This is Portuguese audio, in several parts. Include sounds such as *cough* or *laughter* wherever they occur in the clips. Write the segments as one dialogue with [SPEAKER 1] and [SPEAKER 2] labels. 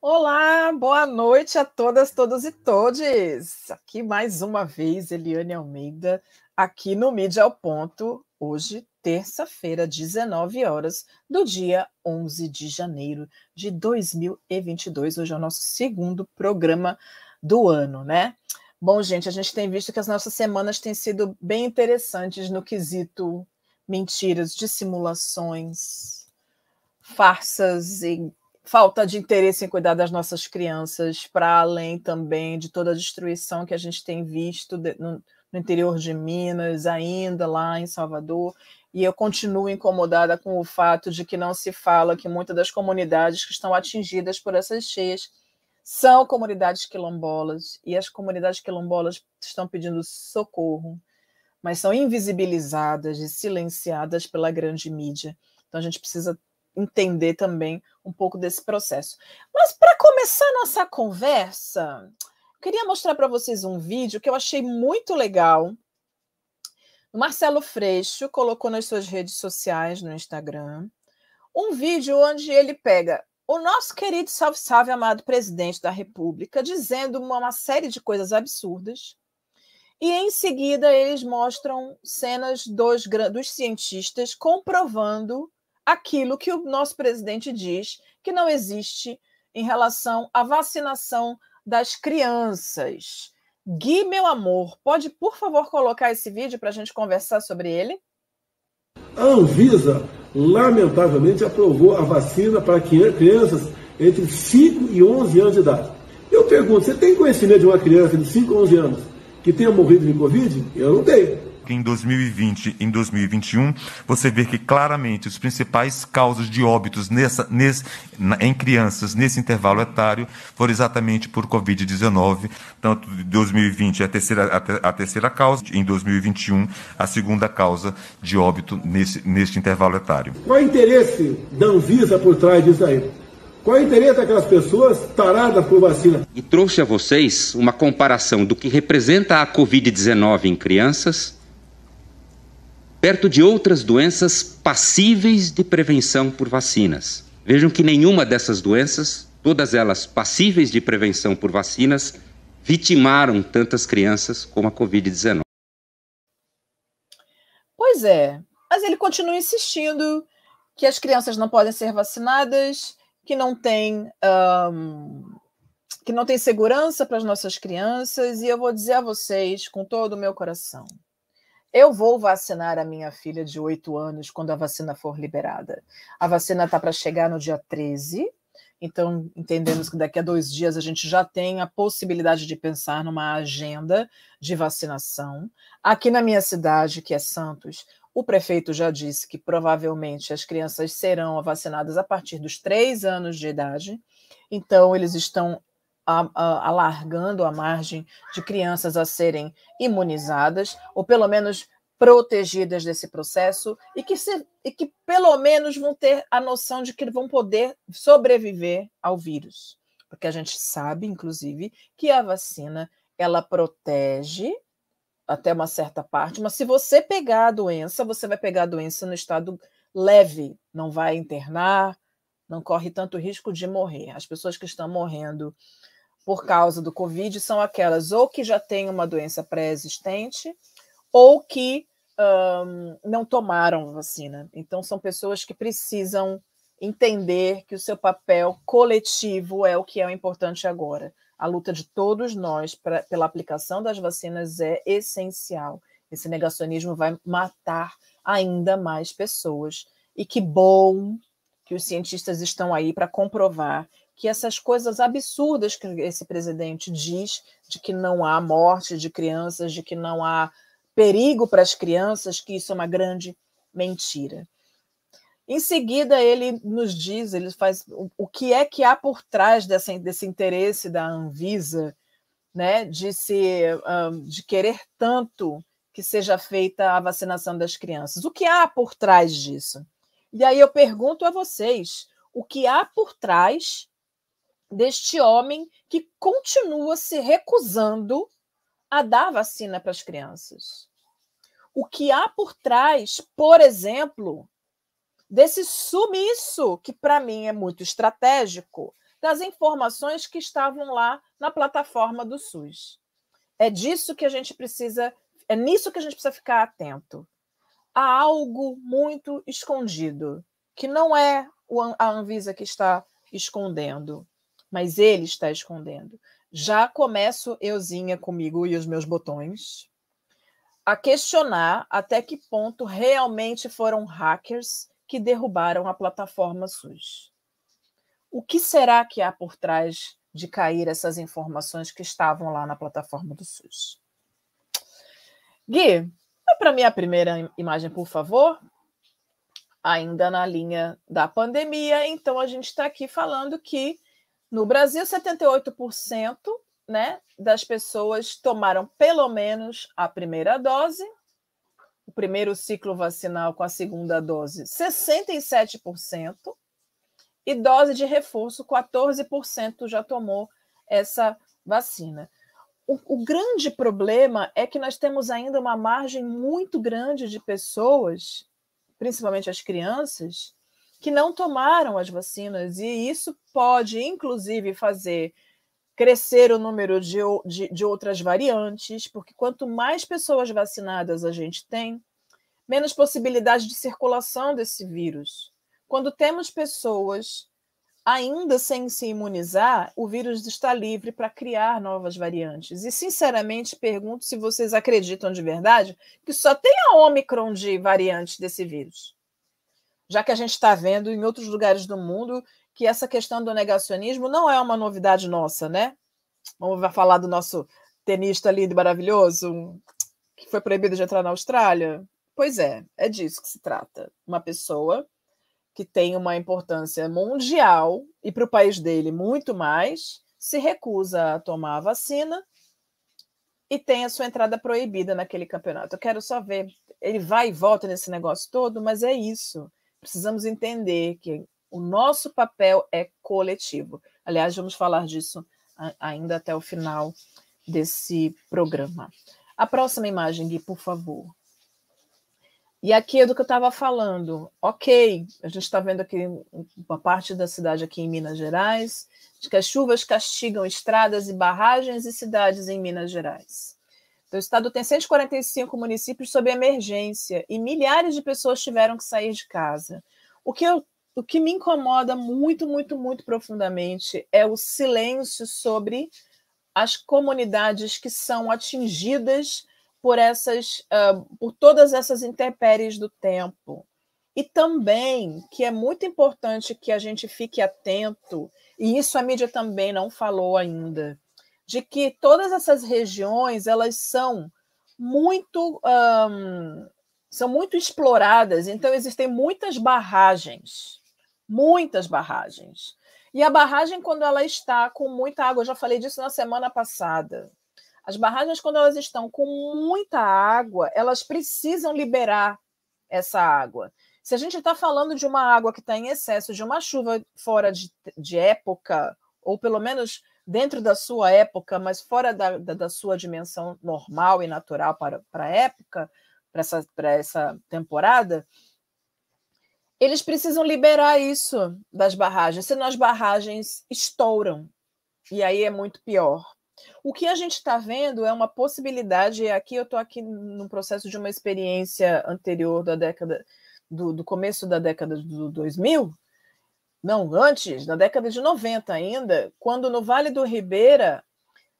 [SPEAKER 1] Olá, boa noite a todas, todos e todes. Aqui mais uma vez, Eliane Almeida, aqui no Mídia ao Ponto, hoje, terça-feira, 19 horas, do dia 11 de janeiro de 2022. Hoje é o nosso segundo programa do ano, né? Bom, gente, a gente tem visto que as nossas semanas têm sido bem interessantes no quesito mentiras, dissimulações, farsas e falta de interesse em cuidar das nossas crianças, para além também de toda a destruição que a gente tem visto no, no, interior de Minas, ainda lá em Salvador. E eu continuo incomodada com o fato de que não se fala que muitas das comunidades que estão atingidas por essas cheias são comunidades quilombolas, e as comunidades quilombolas estão pedindo socorro, mas são invisibilizadas e silenciadas pela grande mídia. Então a gente precisa entender também um pouco desse processo. Mas para começar nossa conversa, queria mostrar para vocês um vídeo que eu achei muito legal. O Marcelo Freixo colocou nas suas redes sociais, no Instagram, um vídeo onde ele pega o nosso querido salve salve amado presidente da República dizendo uma, uma série de coisas absurdas. E em seguida eles mostram cenas dos, dos cientistas comprovando aquilo que o nosso presidente diz que não existe em relação à vacinação das crianças. Gui, meu amor, pode por favor colocar esse vídeo para a gente conversar sobre ele?
[SPEAKER 2] A Anvisa, lamentavelmente, aprovou a vacina para crianças entre 5 e 11 anos de idade. Eu pergunto, você tem conhecimento de uma criança de 5 a 11 anos que tenha morrido de Covid? Eu não tenho
[SPEAKER 3] em 2020 e em 2021, você vê que claramente os principais causas de óbitos nessa, nesse, em crianças nesse intervalo etário foram exatamente por Covid-19. Tanto em 2020 a terceira, a, a, terceira causa, em 2021 a segunda causa de óbito nesse, neste intervalo etário.
[SPEAKER 2] Qual é o interesse da Anvisa por trás disso aí? Qual é o interesse daquelas pessoas taradas por vacina?
[SPEAKER 4] E trouxe a vocês uma comparação do que representa a Covid-19 em crianças perto de outras doenças passíveis de prevenção por vacinas. Vejam que nenhuma dessas doenças, todas elas passíveis de prevenção por vacinas, vitimaram tantas crianças como a Covid-19.
[SPEAKER 1] Pois é, mas ele continua insistindo que as crianças não podem ser vacinadas, que não tem, um, que não tem segurança para as nossas crianças, e eu vou dizer a vocês com todo o meu coração eu vou vacinar a minha filha de 8 anos quando a vacina for liberada. A vacina está para chegar no dia 13, então entendemos que daqui a dois dias a gente já tem a possibilidade de pensar numa agenda de vacinação. Aqui na minha cidade, que é Santos, o prefeito já disse que provavelmente as crianças serão vacinadas a partir dos três anos de idade. Então, eles estão alargando a margem de crianças a serem imunizadas, ou pelo menos protegidas desse processo, e que, se, e que pelo menos vão ter a noção de que vão poder sobreviver ao vírus. Porque a gente sabe, inclusive, que a vacina ela protege até uma certa parte, mas se você pegar a doença, você vai pegar a doença no estado leve, não vai internar, não corre tanto risco de morrer. As pessoas que estão morrendo por causa do Covid são aquelas ou que já têm uma doença pré-existente ou que um, não tomaram vacina. Então, são pessoas que precisam entender que o seu papel coletivo é o que é o importante agora. A luta de todos nós pra, pela aplicação das vacinas é essencial. Esse negacionismo vai matar ainda mais pessoas. E que bom que os cientistas estão aí para comprovar que essas coisas absurdas que esse presidente diz, de que não há morte de crianças, de que não há perigo para as crianças, que isso é uma grande mentira. Em seguida, ele nos diz, ele faz o, que é que há por trás dessa, desse interesse da Anvisa, né, de se, um, de querer tanto que seja feita a vacinação das crianças. O que há por trás disso? E aí eu pergunto a vocês, o que há por trás deste homem que continua se recusando a dar vacina para as crianças. O que há por trás, por exemplo, desse sumiço, que para mim é muito estratégico, das informações que estavam lá na plataforma do SUS. É disso que a gente precisa, é nisso que a gente precisa ficar atento. Há algo muito escondido, que não é a Anvisa que está escondendo, mas ele está escondendo. Já começo euzinha comigo e os meus botões a questionar até que ponto realmente foram hackers que derrubaram a plataforma SUS. O que será que há por trás de cair essas informações que estavam lá na plataforma do SUS? Gui, vai para minha primeira imagem, por favor. Ainda na linha da pandemia, então a gente está aqui falando que no Brasil, 78% né, das pessoas tomaram pelo menos a primeira dose, o primeiro ciclo vacinal com a segunda dose, 67%, e dose de reforço, 14% já tomou essa vacina. O, o, grande problema é que nós temos ainda uma margem muito grande de pessoas, principalmente as crianças, que não tomaram as vacinas, e isso pode, inclusive, fazer crescer o número de, de, de outras variantes, porque quanto mais pessoas vacinadas a gente tem, menos possibilidade de circulação desse vírus. Quando temos pessoas ainda sem se imunizar, o vírus está livre para criar novas variantes. E, sinceramente, pergunto se vocês acreditam de verdade que só tem a Omicron de variantes desse vírus. Já que a gente está vendo em outros lugares do mundo que essa questão do negacionismo não é uma novidade nossa, né? Vamos falar do nosso tenista lindo e maravilhoso, que foi proibido de entrar na Austrália? Pois é, é disso que se trata. Uma pessoa que tem uma importância mundial e para o país dele muito mais, se recusa a tomar a vacina e tem a sua entrada proibida naquele campeonato. Eu quero só ver, ele vai e volta nesse negócio todo, mas é isso. Precisamos entender que o nosso papel é coletivo. Aliás, vamos falar disso ainda até o final desse programa. A próxima imagem, Gui, por favor. E aqui é do que eu estava falando. Ok, a gente está vendo aqui uma parte da cidade aqui em Minas Gerais, de que as chuvas castigam estradas e barragens e cidades em Minas Gerais. Então, o estado tem 145 municípios sob emergência e milhares de pessoas tiveram que sair de casa. O que eu o que me incomoda muito, muito, muito profundamente é o silêncio sobre as comunidades que são atingidas por essas, uh, por todas essas intempéries do tempo. E também que é muito importante que a gente fique atento, e isso a mídia também não falou ainda, de que todas essas regiões elas são muito são muito exploradas, então existem muitas barragens muitas barragens. E a barragem, quando ela está com muita água, eu já falei disso na semana passada. As barragens, quando elas estão com muita água, elas precisam liberar essa água. Se a gente está falando de uma água que está em excesso, de uma chuva fora de, de, época, ou pelo menos dentro da sua época, mas fora da, da, da sua dimensão normal e natural para, para a época, para essa, para essa temporada, eles precisam liberar isso das barragens, senão as barragens estouram. E aí é muito pior. O que a gente está vendo é uma possibilidade, e aqui eu estou aqui no processo de uma experiência anterior da década, do, do começo da década do 2000, não, antes, na década de 90 ainda, quando no Vale do Ribeira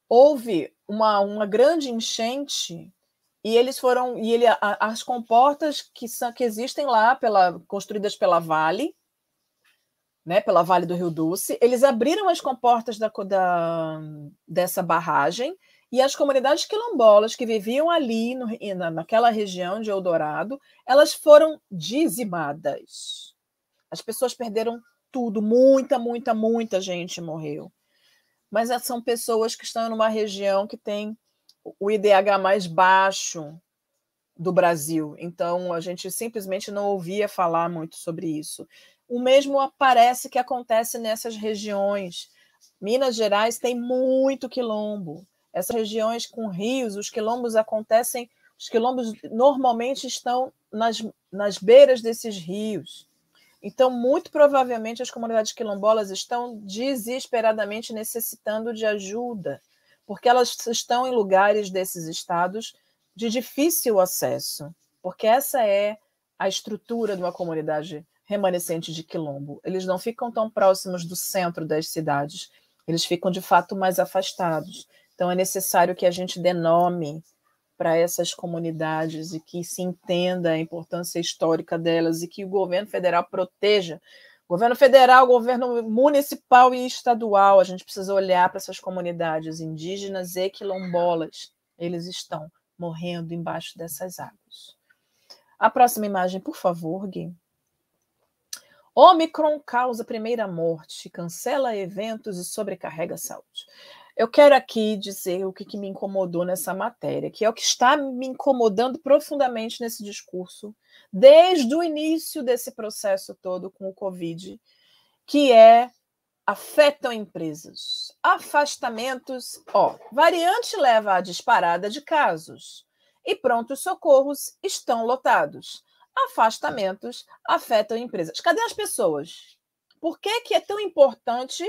[SPEAKER 1] houve uma, uma grande enchente e eles foram e ele as comportas que são que existem lá pela construídas pela Vale né pela Vale do Rio Doce eles abriram as comportas da, da dessa barragem e as comunidades quilombolas que viviam ali no, na, naquela região de Eldorado elas foram dizimadas. As pessoas perderam tudo muita muita muita gente morreu mas são pessoas que estão numa região que tem o IDH mais baixo do Brasil. Então, a gente simplesmente não ouvia falar muito sobre isso. O mesmo parece que acontece nessas regiões. Minas Gerais tem muito quilombo. Essas regiões com rios, os quilombos acontecem, os quilombos normalmente estão nas, nas beiras desses rios. Então, muito provavelmente, as comunidades quilombolas estão desesperadamente necessitando de ajuda, porque elas estão em lugares desses estados de difícil acesso, porque essa é a estrutura de uma comunidade remanescente de quilombo. Eles não ficam tão próximos do centro das cidades, eles ficam de fato mais afastados. Então, é necessário que a gente dê nome para essas comunidades e que se entenda a importância histórica delas e que o governo federal proteja. Governo federal, governo municipal e estadual, a gente precisa olhar para essas comunidades indígenas e quilombolas. Eles estão morrendo embaixo dessas águas. A próxima imagem, por favor, Gui. Omicron causa primeira morte, cancela eventos e sobrecarrega a saúde. Eu quero aqui dizer o que, que, me incomodou nessa matéria, que é o que está me incomodando profundamente nesse discurso, desde o início desse processo todo com o Covid, que é afetam empresas. Afastamentos, ó, variante leva à disparada de casos e prontos socorros estão lotados. Afastamentos afetam empresas. Cadê as pessoas? Por que, que é tão importante,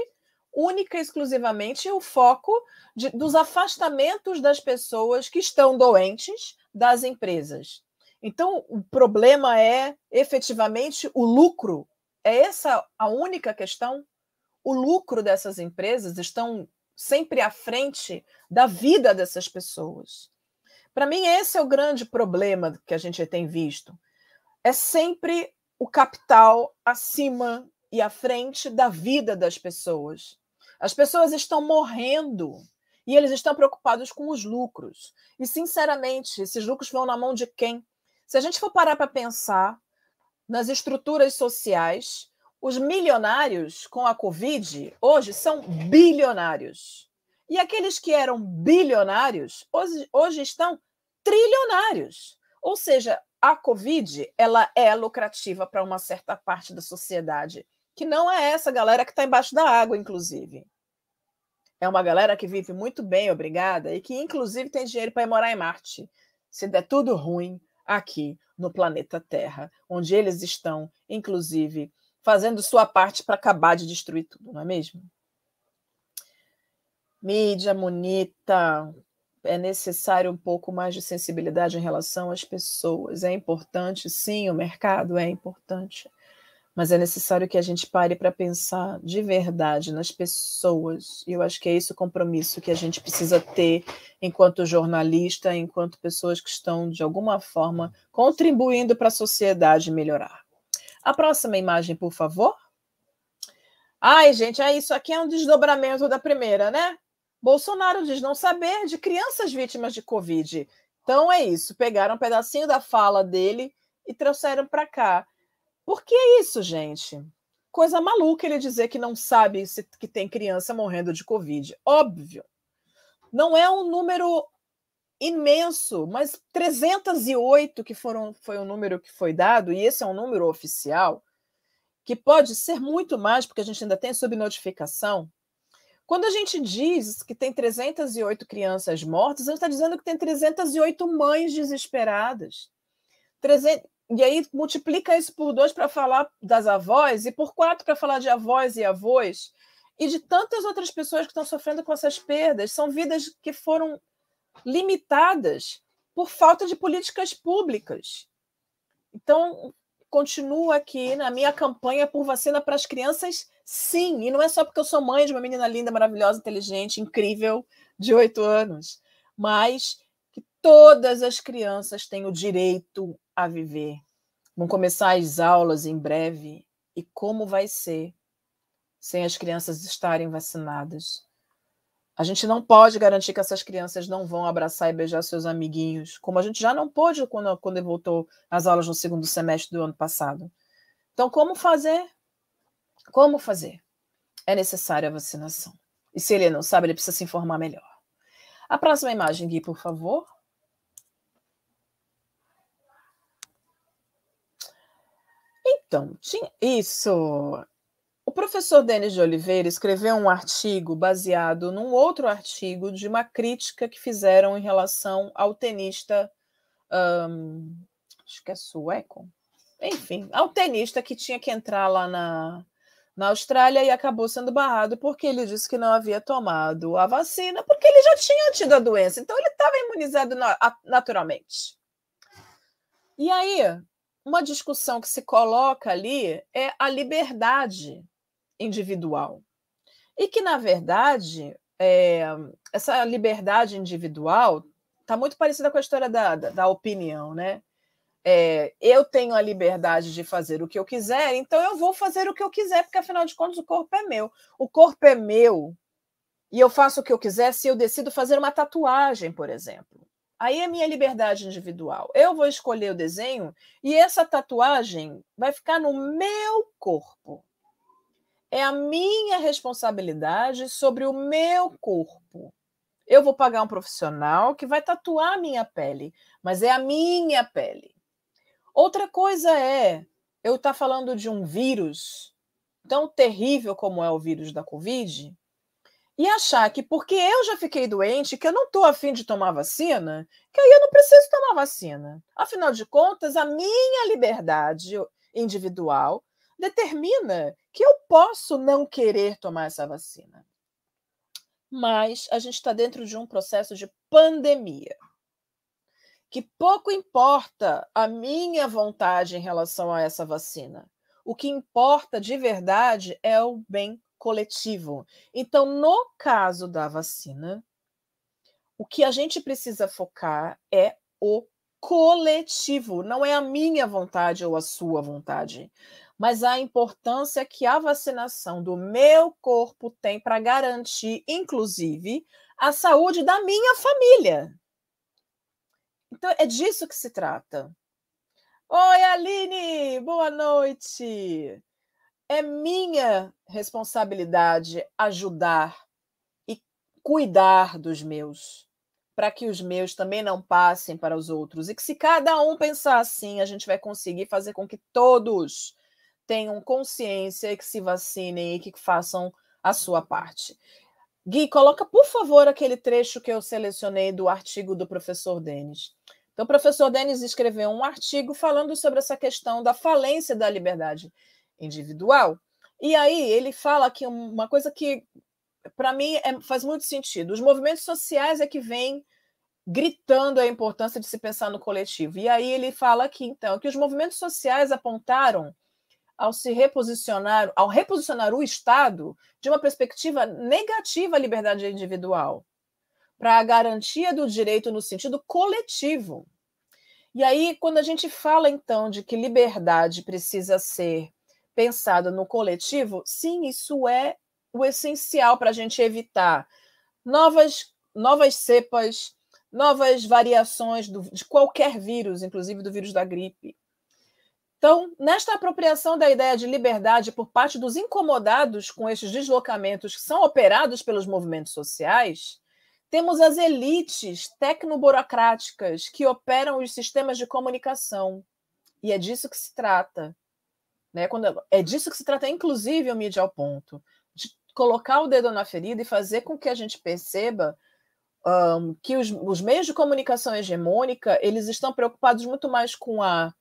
[SPEAKER 1] única e exclusivamente, o foco de, dos afastamentos das pessoas que estão doentes das empresas? Então, o problema é efetivamente o lucro. É essa a única questão? o lucro dessas empresas estão sempre à frente da vida dessas pessoas. Para mim, esse é o grande problema que a gente tem visto. É sempre o capital acima e à frente da vida das pessoas. As pessoas estão morrendo e eles estão preocupados com os lucros. E, sinceramente, esses lucros vão na mão de quem? Se a gente for parar para pensar nas estruturas sociais, os milionários com a Covid hoje são bilionários. E aqueles que eram bilionários hoje, hoje estão trilionários. Ou seja, a Covid ela é lucrativa para uma certa parte da sociedade, que não é essa galera que está embaixo da água, inclusive. É uma galera que vive muito bem, obrigada, e que inclusive tem dinheiro para ir morar em Marte. Se der tudo ruim aqui no planeta Terra, onde eles estão, inclusive, fazendo sua parte para acabar de destruir tudo, não é mesmo? Mídia bonita, é necessário um pouco mais de sensibilidade em relação às pessoas. É importante, sim, o mercado é importante, mas é necessário que a gente pare para pensar de verdade nas pessoas. E eu acho que é esse o compromisso que a gente precisa ter enquanto jornalista, enquanto pessoas que estão, de alguma forma, contribuindo para a sociedade melhorar. A próxima imagem, por favor. Ai, gente, é isso aqui é um desdobramento da primeira, né? Bolsonaro diz não saber de crianças vítimas de Covid. Então é isso, pegaram um pedacinho da fala dele e trouxeram para cá. Por que isso, gente? Coisa maluca ele dizer que não sabe se que tem criança morrendo de Covid. Óbvio. Não é um número imenso, mas 308 que foram foi o número que foi dado e esse é um número oficial que pode ser muito mais porque a gente ainda tem subnotificação. Quando a gente diz que tem 308 crianças mortas, a gente está dizendo que tem 308 mães desesperadas. 300, e aí multiplica isso por dois para falar das avós e por quatro para falar de avós e avós e de tantas outras pessoas que estão sofrendo com essas perdas. São vidas que foram limitadas por falta de políticas públicas. Então, continuo aqui na minha campanha por vacina para as crianças, sim. E não é só porque eu sou mãe de uma menina linda, maravilhosa, inteligente, incrível, de oito anos, mas que todas as crianças têm o direito a viver. Vão começar as aulas em breve. E como vai ser sem as crianças estarem vacinadas? A gente não pode garantir que essas crianças não vão abraçar e beijar seus amiguinhos, como a gente já não pôde quando, quando voltou às aulas no segundo semestre do ano passado. Então, como fazer? Como fazer? É necessária a vacinação. E se ele não sabe, ele precisa se informar melhor. A próxima imagem, Gui, por favor. Então, tinha isso. O professor Denis de Oliveira escreveu um artigo baseado num outro artigo de uma crítica que fizeram em relação ao tenista, acho que é sueco, enfim, ao tenista que tinha que entrar lá na, na Austrália e acabou sendo barrado porque ele disse que não havia tomado a vacina, porque ele já tinha tido a doença, então ele estava imunizado naturalmente. E aí, uma discussão que se coloca ali é a liberdade individual. E que, na verdade, é, essa liberdade individual está muito parecida com a história da, da, da opinião, né? É, eu tenho a liberdade de fazer o que eu quiser, então eu vou fazer o que eu quiser, porque afinal de contas o corpo é meu. O corpo é meu e eu faço o que eu quiser se eu decido fazer uma tatuagem, por exemplo. Aí é minha liberdade individual. Eu vou escolher o desenho e essa tatuagem vai ficar no meu corpo. É a minha responsabilidade sobre o meu corpo. Eu vou pagar um profissional que vai tatuar a minha pele, mas é a minha pele. Outra coisa é eu estar tá falando de um vírus tão terrível como é o vírus da Covid e achar que porque eu já fiquei doente, que eu não estou afim de tomar vacina, que aí eu não preciso tomar vacina. Afinal de contas, a minha liberdade individual determina que eu posso não querer tomar essa vacina. Mas a gente está dentro de um processo de pandemia. Que pouco importa a minha vontade em relação a essa vacina. O que importa de verdade é o bem coletivo. Então, no caso da vacina, o que a gente precisa focar é o coletivo, não é a minha vontade ou a sua vontade, mas a importância que a vacinação do meu corpo tem para garantir, inclusive, a saúde da minha família. Então, é disso que se trata. Oi, Aline, boa noite é minha responsabilidade ajudar e cuidar dos meus, para que os meus também não passem para os outros. E que se cada um pensar assim, a gente vai conseguir fazer com que todos tenham consciência e que se vacinem e que façam a sua parte. Gui, coloca, por favor, aquele trecho que eu selecionei do artigo do professor Denis. Então, o professor Denis escreveu um artigo falando sobre essa questão da falência da liberdade individual. E aí ele fala que uma coisa que, para mim, é, faz muito sentido. Os movimentos sociais é que vêm gritando a importância de se pensar no coletivo. E aí ele fala aqui, então, que os movimentos sociais apontaram ao se reposicionar, ao reposicionar o Estado de uma perspectiva negativa à liberdade individual, para a garantia do direito no sentido coletivo. E aí, quando a gente fala, então, de que liberdade precisa ser pensado no coletivo, sim, isso é o essencial para a gente evitar novas, novas cepas, novas variações do, de qualquer vírus, inclusive do vírus da gripe. Então, nesta apropriação da ideia de liberdade por parte dos incomodados com estes deslocamentos que são operados pelos movimentos sociais, temos as elites tecnoburocráticas que operam os sistemas de comunicação. E é disso que se trata. Né? Quando, é disso que se trata, inclusive, o mídia ao ponto, de colocar o dedo na ferida e fazer com que a gente perceba um, que os, os, meios de comunicação hegemônica eles estão preocupados muito mais com a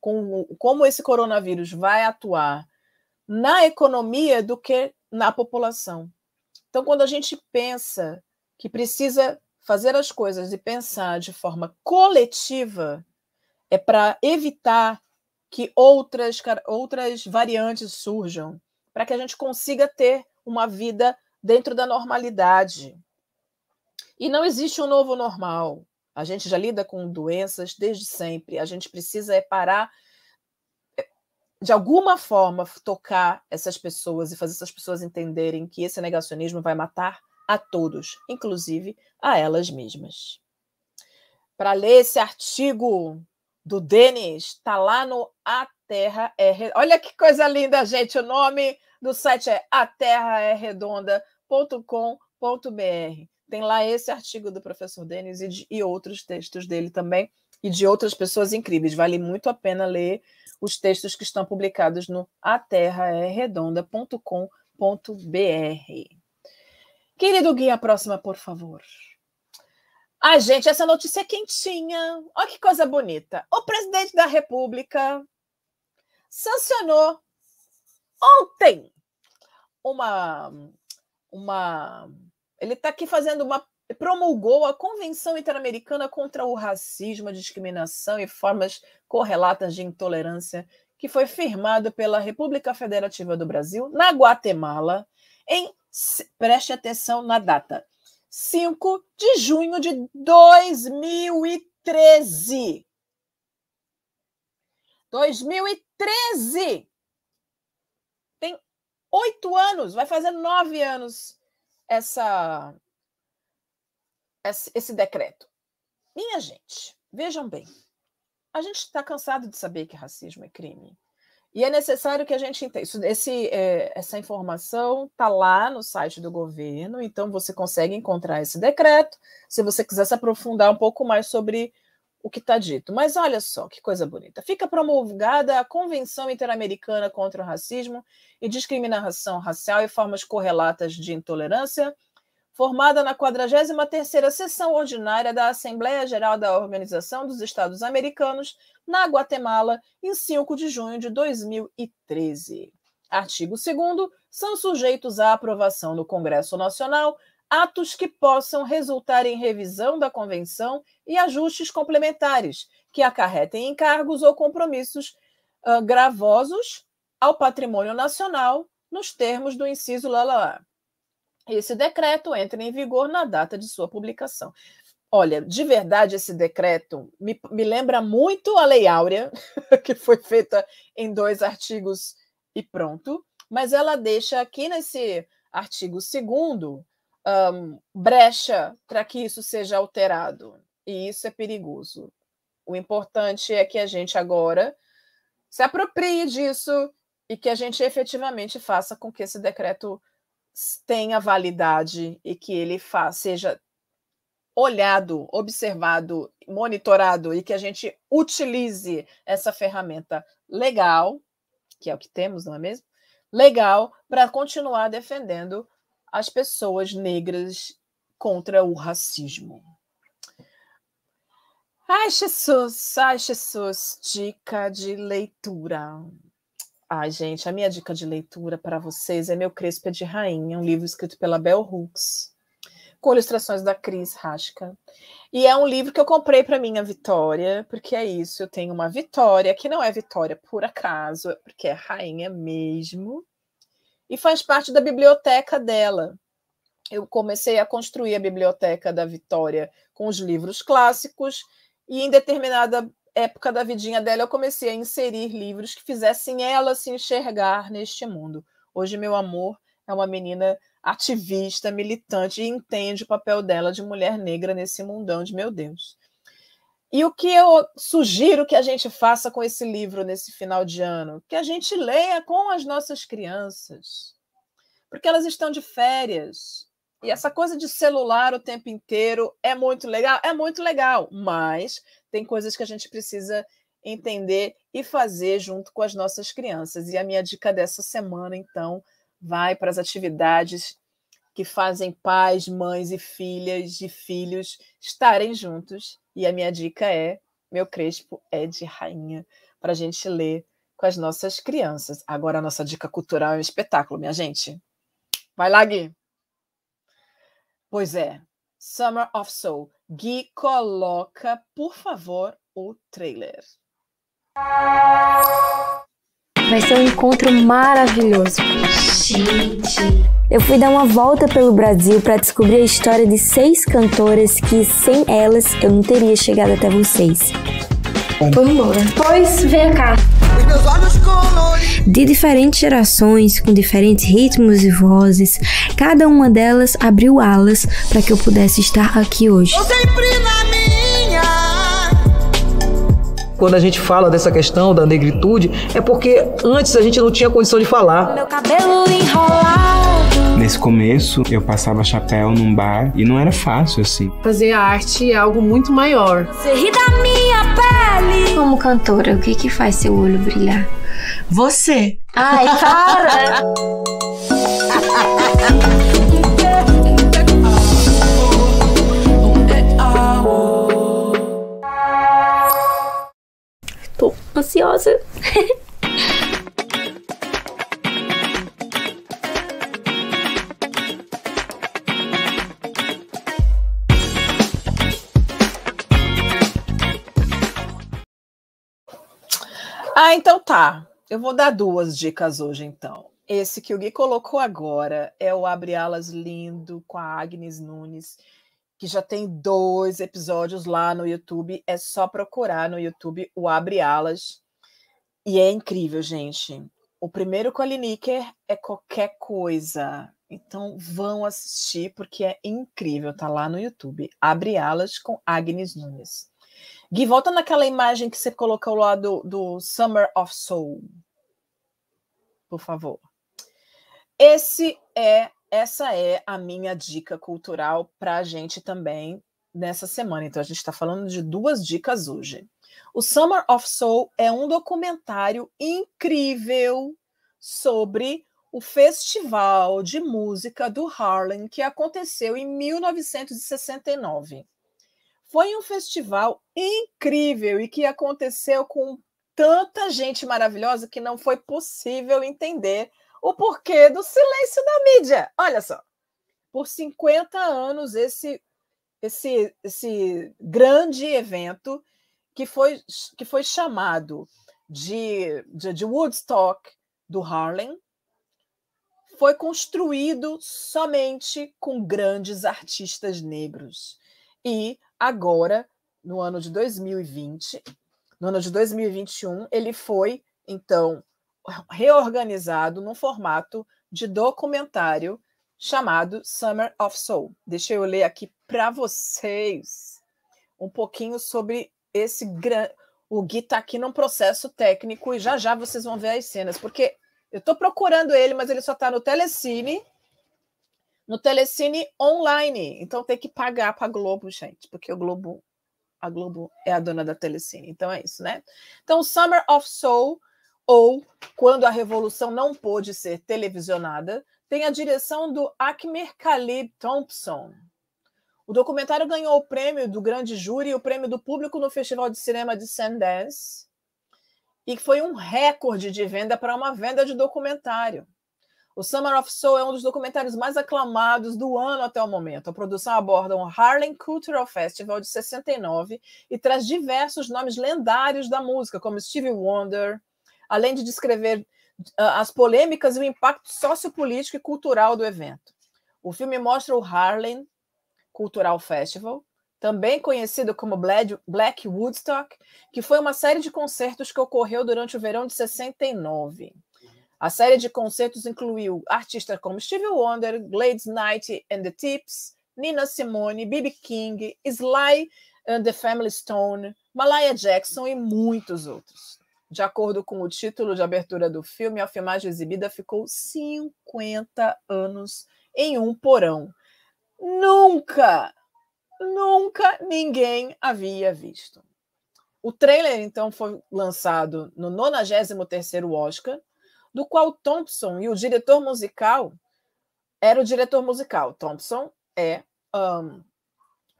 [SPEAKER 1] com como esse coronavírus vai atuar na economia do que na população. Então, quando a gente pensa que precisa fazer as coisas e pensar de forma coletiva, é para evitar que outras, outras variantes surjam, para que a gente consiga ter uma vida dentro da normalidade. E não existe um novo normal. A gente já lida com doenças desde sempre. A gente precisa é parar, é, de alguma forma, tocar essas pessoas e fazer essas pessoas entenderem que esse negacionismo vai matar a todos, inclusive a elas mesmas. Para ler esse artigo do Denis, está lá no A Terra é Redonda. Olha que coisa linda, gente. O nome do site é aterraerredonda.com.br. Tem lá esse artigo do professor Denis e, de, e outros textos dele também, e de outras pessoas incríveis. Vale muito a pena ler os textos que estão publicados no aterraerredonda.com.br. Querido Gui, a próxima, por favor. Ai, gente, essa notícia é quentinha. Olha que coisa bonita. O presidente da República sancionou ontem uma uma ele está aqui fazendo uma promulgou a Convenção Interamericana contra o Racismo, a Discriminação e Formas Correlatas de Intolerância, que foi firmada pela República Federativa do Brasil na Guatemala em preste atenção na data 5 de junho de 2013. 2013! Tem oito anos, vai fazer nove anos essa, esse decreto. Minha gente, vejam bem, a gente está cansado de saber que racismo é crime. E é necessário que a gente entenda. Esse, é, essa informação está lá no site do governo, então você consegue encontrar esse decreto, se você quiser se aprofundar um pouco mais sobre o que está dito. Mas olha só que coisa bonita. Fica promulgada a Convenção Interamericana contra o Racismo e Discriminação Racial e Formas Correlatas de Intolerância, formada na 43ª Sessão Ordinária da Assembleia Geral da Organização dos Estados Americanos, na Guatemala, em 5 de junho de 2013. Artigo 2 são sujeitos à aprovação no Congresso Nacional atos que possam resultar em revisão da convenção e ajustes complementares que acarretem encargos ou compromissos uh, gravosos ao patrimônio nacional nos termos do inciso lá, lá, lá. Esse decreto entra em vigor na data de sua publicação. Olha, de verdade, esse decreto me, me lembra muito a Lei Áurea, *laughs* que foi feita em dois artigos e pronto, mas ela deixa aqui nesse artigo segundo um, brecha para que isso seja alterado, e isso é perigoso. O importante é que a gente agora se aproprie disso e que a gente efetivamente faça com que esse decreto tenha validade e que ele seja olhado, observado, monitorado e que a gente utilize essa ferramenta legal, que é o que temos, não é mesmo? Legal para continuar defendendo as pessoas negras contra o racismo. Ai, Jesus, ai, Jesus, dica de leitura. Ai, gente, a minha dica de leitura para vocês é Meu Crespo é de Rainha, um livro escrito pela Bell Hooks, com ilustrações da Cris Rasca. E é um livro que eu comprei para minha Vitória, porque é isso, eu tenho uma Vitória, que não é Vitória por acaso, porque é rainha mesmo, e faz parte da biblioteca dela. Eu comecei a construir a biblioteca da Vitória com os livros clássicos, e em determinada época da vidinha dela, eu comecei a inserir livros que fizessem ela se enxergar neste mundo. Hoje, meu amor é uma menina ativista, militante e entende o papel dela de mulher negra nesse mundão de meu Deus. E o que eu sugiro que a gente faça com esse livro nesse final de ano? Que a gente leia com as nossas crianças, porque elas estão de férias. E essa coisa de celular o tempo inteiro é muito legal? É muito legal, mas tem coisas que a gente precisa entender e fazer junto com as nossas crianças. E a minha dica dessa semana, então, vai para as atividades que fazem pais, mães e filhas e filhos estarem juntos. E a minha dica é: Meu Crespo é de Rainha, para a gente ler com as nossas crianças. Agora, a nossa dica cultural é um espetáculo, minha gente. Vai lá, Gui. Pois é, Summer of Soul. Gui, coloca, por favor, o trailer.
[SPEAKER 5] Vai ser um encontro maravilhoso. Gente. Eu fui dar uma volta pelo Brasil para descobrir a história de seis cantoras que, sem elas, eu não teria chegado até vocês. Vamos embora. Pois, vem cá. De diferentes gerações, com diferentes ritmos e vozes, cada uma delas abriu alas para que eu pudesse estar aqui hoje.
[SPEAKER 6] Quando a gente fala dessa questão da negritude, é porque antes a gente não tinha condição de falar. Meu cabelo
[SPEAKER 7] enrolado. Nesse começo, eu passava chapéu num bar e não era fácil assim.
[SPEAKER 8] Fazer arte é algo muito maior. Você ri da
[SPEAKER 5] minha pele. Como cantora, o que que faz seu olho brilhar?
[SPEAKER 8] Você.
[SPEAKER 5] Ai, cara! *laughs* ansiosa. *laughs*
[SPEAKER 1] Ah, então tá. Eu vou dar duas dicas hoje, então. Esse que o Gui colocou agora é o Abre Alas Lindo, com a Agnes Nunes que já tem dois episódios lá no YouTube. É só procurar no YouTube o Abre Alas. E é incrível, gente. O primeiro com a Lineker é qualquer coisa. Então vão assistir, porque é incrível. Tá lá no YouTube. Abre Alas com Agnes Nunes. Gui, volta naquela imagem que você colocou lá do, do Summer of Soul. Por favor. Esse é, essa é a minha dica cultural para a gente também nessa semana. Então a gente está falando de duas dicas hoje. O Summer of Soul é um documentário incrível sobre o festival de música do Harlem que aconteceu em 1969. Foi um festival incrível e que aconteceu com tanta gente maravilhosa que não foi possível entender o porquê do silêncio da mídia. Olha só, por 50 anos esse esse esse grande evento que foi que foi chamado de, de, de Woodstock do Harlem foi construído somente com grandes artistas negros. E agora, no ano de 2020, no ano de 2021, ele foi, então, reorganizado num formato de documentário chamado Summer of Soul. Deixa eu ler aqui para vocês um pouquinho sobre esse grande. O Gui está aqui num processo técnico e já já vocês vão ver as cenas, porque eu estou procurando ele, mas ele só está no Telecine no Telecine Online. Então tem que pagar para a Globo, gente, porque o Globo, a Globo é a dona da Telecine. Então é isso, né? Então, Summer of Soul, ou Quando a Revolução Não Pôde Ser Televisionada, tem a direção do Akmer Khalid Thompson. O documentário ganhou o prêmio do grande júri e o prêmio do público no Festival de Cinema de Sundance e foi um recorde de venda para uma venda de documentário. O Summer of Soul é um dos documentários mais aclamados do ano até o momento. A produção aborda o Harlem Cultural Festival de 69 e traz diversos nomes lendários da música, como Stevie Wonder, além de descrever uh, as polêmicas e o impacto sociopolítico e cultural do evento. O filme mostra o Harlem Cultural Festival, também conhecido como Black Woodstock, que foi uma série de concertos que ocorreu durante o verão de 69. A série de concertos incluiu artistas como Stevie Wonder, Gladys Knight and the Tips, Nina Simone, B.B. King, Sly and the Family Stone, Malaya Jackson e muitos outros. De acordo com o título de abertura do filme, a filmagem exibida ficou 50 anos em um porão. Nunca, nunca ninguém havia visto. O trailer, então, foi lançado no 93º Oscar, do qual Thompson e o diretor musical era o diretor musical. Thompson é um,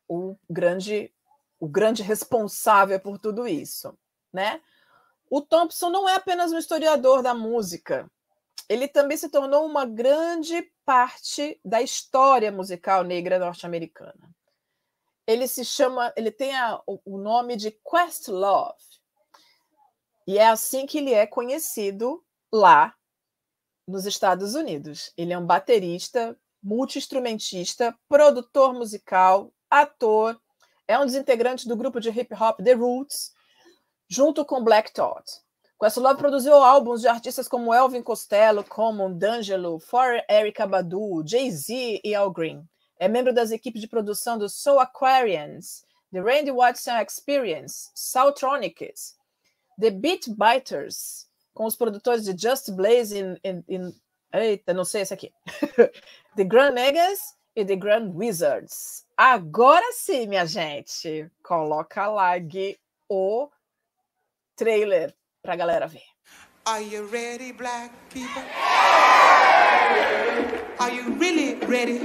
[SPEAKER 1] o grande o grande responsável por tudo isso, né? O Thompson não é apenas um historiador da música, ele também se tornou uma grande parte da história musical negra norte-americana. Ele se chama, ele tem a, o nome de Questlove. E é assim que ele é conhecido lá nos Estados Unidos. Ele é um baterista, multi-instrumentista, produtor musical, ator, é um dos integrantes do grupo de hip hop The Roots, junto com Black Thought. Questlove produziu álbuns de artistas como Elvin Costello, Common, D'Angelo, For Erykah Badu, Jay-Z e Al Green. É membro das equipes de produção do Soul Aquarians, The Randy Watson Experience, Soultronics, The Beat Biters, com os produtores de Just Blaze in, in, in eita, não sei esse aqui. *laughs* The Grand Megas e The Grand Wizards. Agora sim, minha gente, coloca lá o trailer pra galera ver. Are you ready, black people? Are you really ready?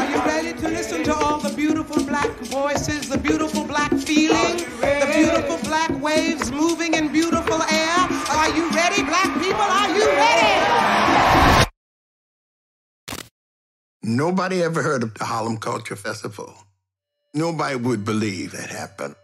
[SPEAKER 1] Are you ready to listen to all the beautiful black voices, the beautiful black feeling, the beautiful black waves moving in beautiful air? Are you ready, black people? Are you ready?
[SPEAKER 9] Nobody ever heard of the Harlem Culture Festival. Nobody would believe it happened.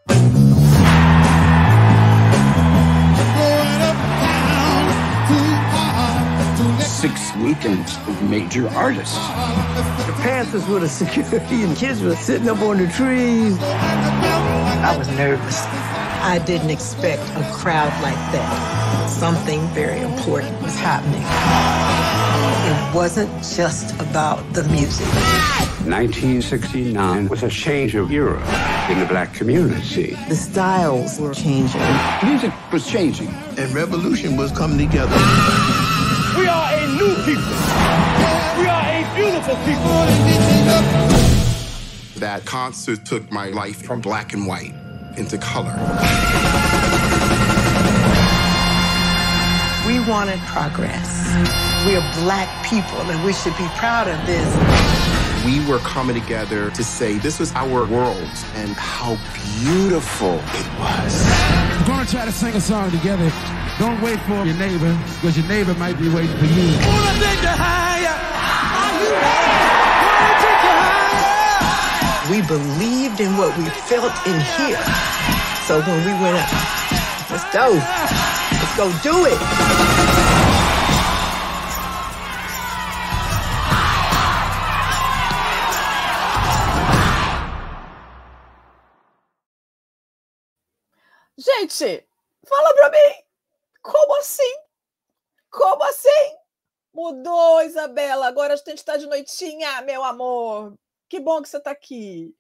[SPEAKER 10] Six weekends of major artists.
[SPEAKER 11] The Panthers were the security and kids were sitting up on the trees. I was nervous. I didn't expect a crowd like that. Something very important was happening. It wasn't just about the music.
[SPEAKER 10] 1969 was a change of era in the black community.
[SPEAKER 11] The styles were changing.
[SPEAKER 10] Music was changing.
[SPEAKER 9] And revolution was coming together.
[SPEAKER 12] We are a new people. We are a beautiful people.
[SPEAKER 9] That concert took my life from black and white into color.
[SPEAKER 11] We wanted progress. We are black people and we should be proud of this.
[SPEAKER 9] We were coming together to say this was our world and how beautiful it was.
[SPEAKER 13] We're gonna try to sing a song together. Don't wait for your neighbor, because your neighbor might be waiting for you.
[SPEAKER 12] Wanna take you higher? Are you ready?
[SPEAKER 11] We believed in what we felt in here. So when we went up, let's go. Let's go do it.
[SPEAKER 1] Gente, fala pra mim. Como assim? Como assim? Mudou, Isabela. Agora a gente está de noitinha, meu amor. Que bom que você está aqui.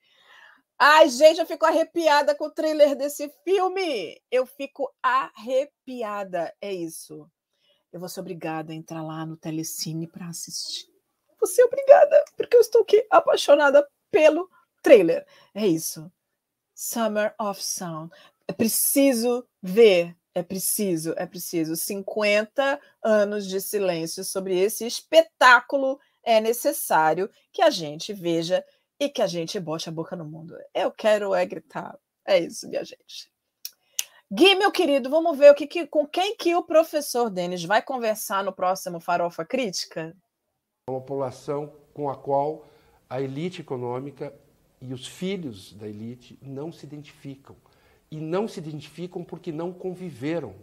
[SPEAKER 1] Ai, gente, eu fico arrepiada com o trailer desse filme. Eu fico arrepiada. É isso. Eu vou ser obrigada a entrar lá no Telecine para assistir. Vou ser obrigada, porque eu estou aqui apaixonada pelo trailer. É isso. Summer of Sound. É preciso ver. É preciso, é preciso. 50 anos de silêncio sobre esse espetáculo é necessário que a gente veja e que a gente bote a boca no mundo. Eu quero é gritar. É isso, minha gente. Gui, meu querido, vamos ver o que, que com quem que o professor Denis vai conversar no próximo Farofa Crítica?
[SPEAKER 14] Uma população com a qual a elite econômica e os filhos da elite não se identificam. E não se identificam porque não conviveram.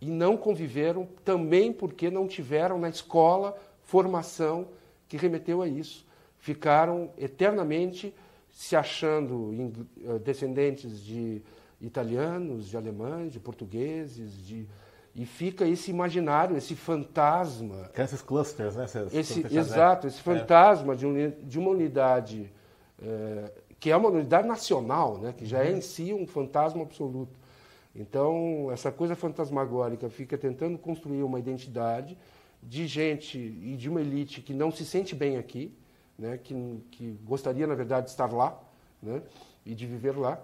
[SPEAKER 14] E não conviveram também porque não tiveram na escola formação que remeteu a isso. Ficaram eternamente se achando descendentes de italianos, de alemães, de portugueses, de e fica esse imaginário, esse fantasma.
[SPEAKER 15] Esses clusters, né?
[SPEAKER 14] esse, exato, esse fantasma é. de, un, de, uma unidade é, que é uma unidade nacional, né? que já é em si um fantasma absoluto. Então, essa coisa fantasmagórica fica tentando construir uma identidade de gente e de uma elite que não se sente bem aqui, né? que, que gostaria, na verdade, de estar lá né? e de viver lá.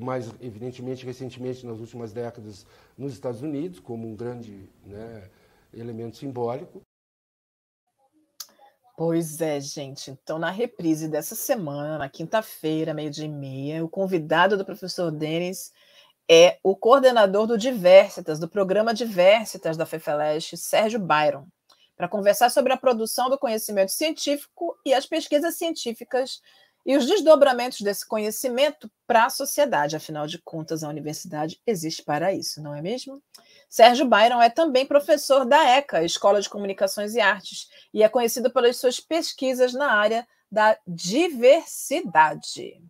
[SPEAKER 14] Mais, evidentemente, recentemente, nas últimas décadas, nos Estados Unidos, como um grande né, elemento simbólico.
[SPEAKER 1] Pois é, gente. Então, na reprise dessa semana, na quinta-feira, meio-dia e meia, o convidado do professor Denis é o coordenador do Diversitas, do programa Diversitas da FEFELESH, Sérgio Byron, para conversar sobre a produção do conhecimento científico e as pesquisas científicas e os desdobramentos desse conhecimento para a sociedade. Afinal de contas, a universidade existe para isso, não é mesmo? Sérgio Byron é também professor da ECA, Escola de Comunicações e Artes, e é conhecido pelas suas pesquisas na área da diversidade.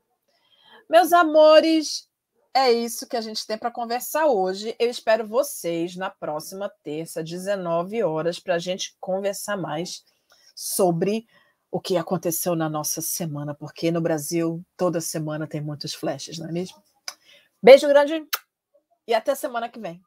[SPEAKER 1] Meus amores, é isso que a gente tem para conversar hoje. Eu espero vocês na próxima terça, 19 horas, para a gente conversar mais sobre o que aconteceu na nossa semana, porque no Brasil toda semana tem muitos flashes, não é mesmo? Beijo grande e até semana que vem.